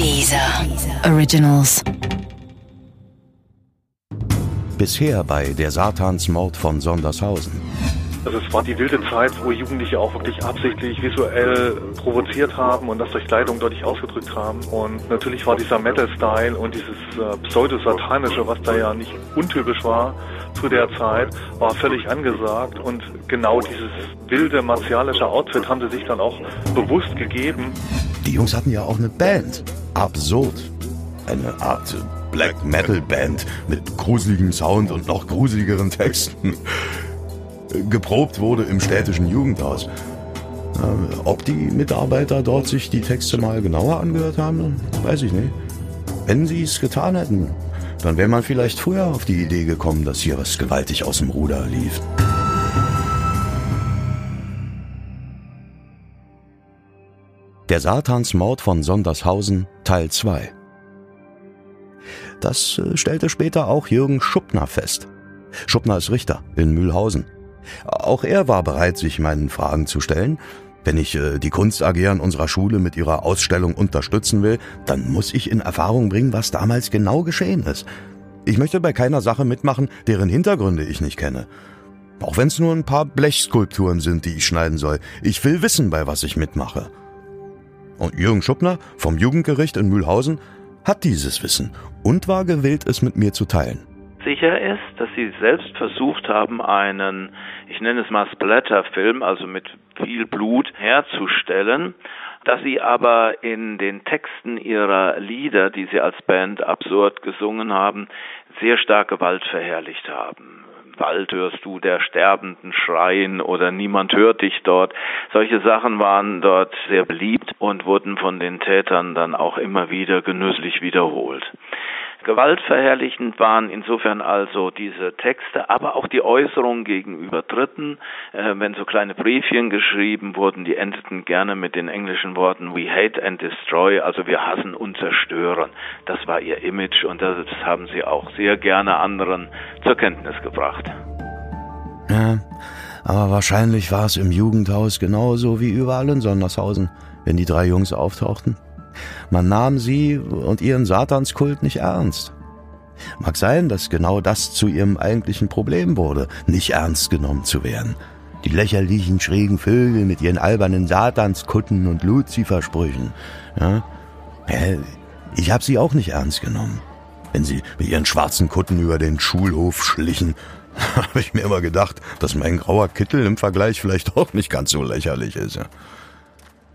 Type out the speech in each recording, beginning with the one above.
Dieser Originals. Bisher bei Der Satansmord von Sondershausen. Also es war die wilde Zeit, wo Jugendliche auch wirklich absichtlich visuell provoziert haben und das durch Kleidung deutlich ausgedrückt haben. Und natürlich war dieser Metal-Style und dieses äh, pseudo-satanische, was da ja nicht untypisch war zu der Zeit, war völlig angesagt. Und genau dieses wilde martialische Outfit haben sie sich dann auch bewusst gegeben. Die Jungs hatten ja auch eine Band. Absurd. Eine Art Black Metal Band mit gruseligem Sound und noch gruseligeren Texten geprobt wurde im städtischen Jugendhaus. Ob die Mitarbeiter dort sich die Texte mal genauer angehört haben, weiß ich nicht. Wenn sie es getan hätten, dann wäre man vielleicht früher auf die Idee gekommen, dass hier was gewaltig aus dem Ruder lief. Der Satansmord von Sondershausen Teil 2 Das äh, stellte später auch Jürgen Schuppner fest. Schuppner ist Richter in Mühlhausen. Auch er war bereit, sich meinen Fragen zu stellen. Wenn ich äh, die Kunst AG an unserer Schule mit ihrer Ausstellung unterstützen will, dann muss ich in Erfahrung bringen, was damals genau geschehen ist. Ich möchte bei keiner Sache mitmachen, deren Hintergründe ich nicht kenne. Auch wenn es nur ein paar Blechskulpturen sind, die ich schneiden soll. Ich will wissen, bei was ich mitmache. Und Jürgen Schuppner vom Jugendgericht in Mühlhausen hat dieses Wissen und war gewillt, es mit mir zu teilen sicher ist, dass sie selbst versucht haben, einen, ich nenne es mal Splatter-Film, also mit viel Blut herzustellen, dass sie aber in den Texten ihrer Lieder, die sie als Band absurd gesungen haben, sehr stark Gewalt verherrlicht haben. Wald hörst du der Sterbenden schreien oder niemand hört dich dort. Solche Sachen waren dort sehr beliebt und wurden von den Tätern dann auch immer wieder genüsslich wiederholt. Gewaltverherrlichend waren insofern also diese Texte, aber auch die Äußerungen gegenüber Dritten. Äh, wenn so kleine Briefchen geschrieben wurden, die endeten gerne mit den englischen Worten We hate and destroy, also wir hassen und zerstören. Das war ihr Image und das haben sie auch sehr gerne anderen zur Kenntnis gebracht. Ja, aber wahrscheinlich war es im Jugendhaus genauso wie überall in Sondershausen, wenn die drei Jungs auftauchten. Man nahm sie und ihren Satanskult nicht ernst. Mag sein, dass genau das zu ihrem eigentlichen Problem wurde, nicht ernst genommen zu werden. Die lächerlichen, schrägen Vögel mit ihren albernen Satanskutten und Luzifersprüchen. Ja? Ich habe sie auch nicht ernst genommen. Wenn sie mit ihren schwarzen Kutten über den Schulhof schlichen, habe ich mir immer gedacht, dass mein grauer Kittel im Vergleich vielleicht auch nicht ganz so lächerlich ist.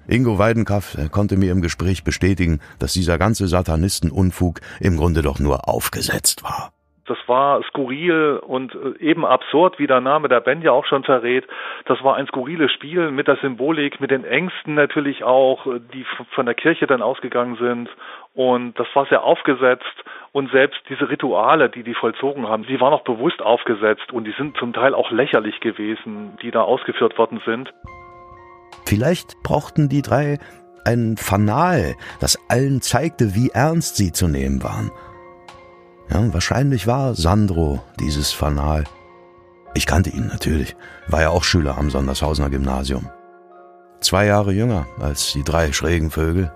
Ingo Weidenkaff konnte mir im Gespräch bestätigen, dass dieser ganze Satanistenunfug im Grunde doch nur aufgesetzt war. Das war skurril und äh, eben absurd, wie der Name der Band ja auch schon verrät. Das war ein skurriles Spiel mit der Symbolik, mit den Ängsten natürlich auch, die von der Kirche dann ausgegangen sind. Und das war sehr aufgesetzt und selbst diese Rituale, die die vollzogen haben, die waren auch bewusst aufgesetzt und die sind zum Teil auch lächerlich gewesen, die da ausgeführt worden sind. Vielleicht brauchten die drei ein Fanal, das allen zeigte, wie ernst sie zu nehmen waren. Ja, wahrscheinlich war Sandro dieses Fanal. Ich kannte ihn natürlich, war ja auch Schüler am Sondershausener Gymnasium. Zwei Jahre jünger als die drei schrägen Vögel.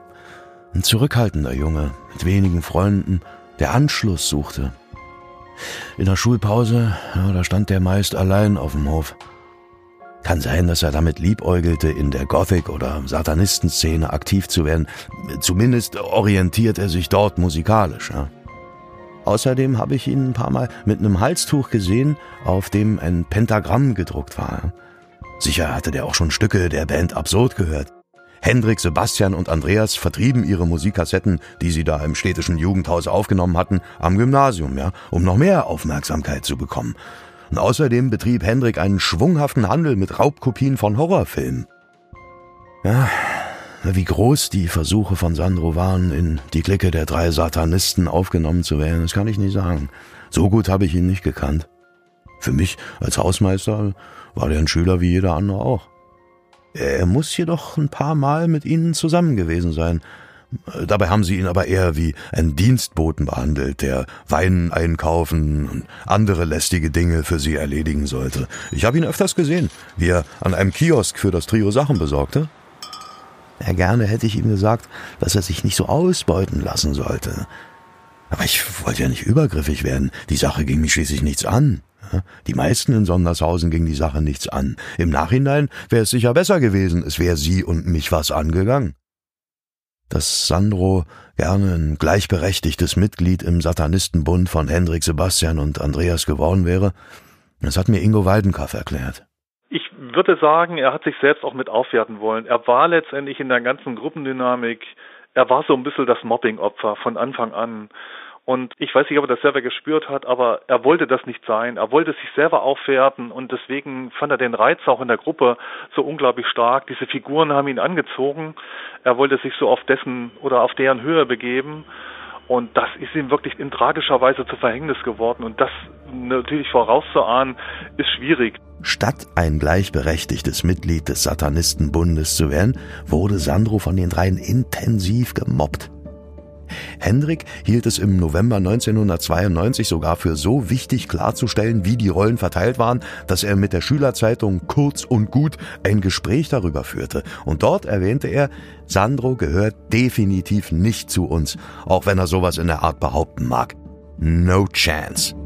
Ein zurückhaltender Junge mit wenigen Freunden, der Anschluss suchte. In der Schulpause, ja, da stand der meist allein auf dem Hof. Kann sein, dass er damit liebäugelte, in der Gothic- oder Satanistenszene aktiv zu werden. Zumindest orientiert er sich dort musikalisch. Ja. Außerdem habe ich ihn ein paar Mal mit einem Halstuch gesehen, auf dem ein Pentagramm gedruckt war. Sicher hatte der auch schon Stücke der Band Absurd gehört. Hendrik, Sebastian und Andreas vertrieben ihre Musikkassetten, die sie da im städtischen Jugendhaus aufgenommen hatten, am Gymnasium, ja, um noch mehr Aufmerksamkeit zu bekommen. Außerdem betrieb Hendrik einen schwunghaften Handel mit Raubkopien von Horrorfilmen. Ja, wie groß die Versuche von Sandro waren, in die Clique der drei Satanisten aufgenommen zu werden, das kann ich nicht sagen. So gut habe ich ihn nicht gekannt. Für mich als Hausmeister war er ein Schüler wie jeder andere auch. Er muss jedoch ein paar Mal mit ihnen zusammen gewesen sein, Dabei haben sie ihn aber eher wie einen Dienstboten behandelt, der Wein einkaufen und andere lästige Dinge für sie erledigen sollte. Ich habe ihn öfters gesehen, wie er an einem Kiosk für das Trio Sachen besorgte. Ja, gerne hätte ich ihm gesagt, dass er sich nicht so ausbeuten lassen sollte. Aber ich wollte ja nicht übergriffig werden. Die Sache ging mich schließlich nichts an. Die meisten in Sondershausen ging die Sache nichts an. Im Nachhinein wäre es sicher besser gewesen, es wäre sie und mich was angegangen. Dass Sandro gerne ein gleichberechtigtes Mitglied im Satanistenbund von Hendrik Sebastian und Andreas geworden wäre, das hat mir Ingo Weidenkaff erklärt. Ich würde sagen, er hat sich selbst auch mit aufwerten wollen. Er war letztendlich in der ganzen Gruppendynamik, er war so ein bisschen das Mobbing-Opfer von Anfang an. Und ich weiß nicht, ob er das selber gespürt hat, aber er wollte das nicht sein. Er wollte sich selber aufwerten und deswegen fand er den Reiz auch in der Gruppe so unglaublich stark. Diese Figuren haben ihn angezogen. Er wollte sich so auf dessen oder auf deren Höhe begeben. Und das ist ihm wirklich in tragischer Weise zu Verhängnis geworden. Und das natürlich vorauszuahnen, ist schwierig. Statt ein gleichberechtigtes Mitglied des Satanistenbundes zu werden, wurde Sandro von den dreien intensiv gemobbt. Hendrik hielt es im November 1992 sogar für so wichtig klarzustellen, wie die Rollen verteilt waren, dass er mit der Schülerzeitung Kurz und Gut ein Gespräch darüber führte. Und dort erwähnte er, Sandro gehört definitiv nicht zu uns, auch wenn er sowas in der Art behaupten mag. No chance.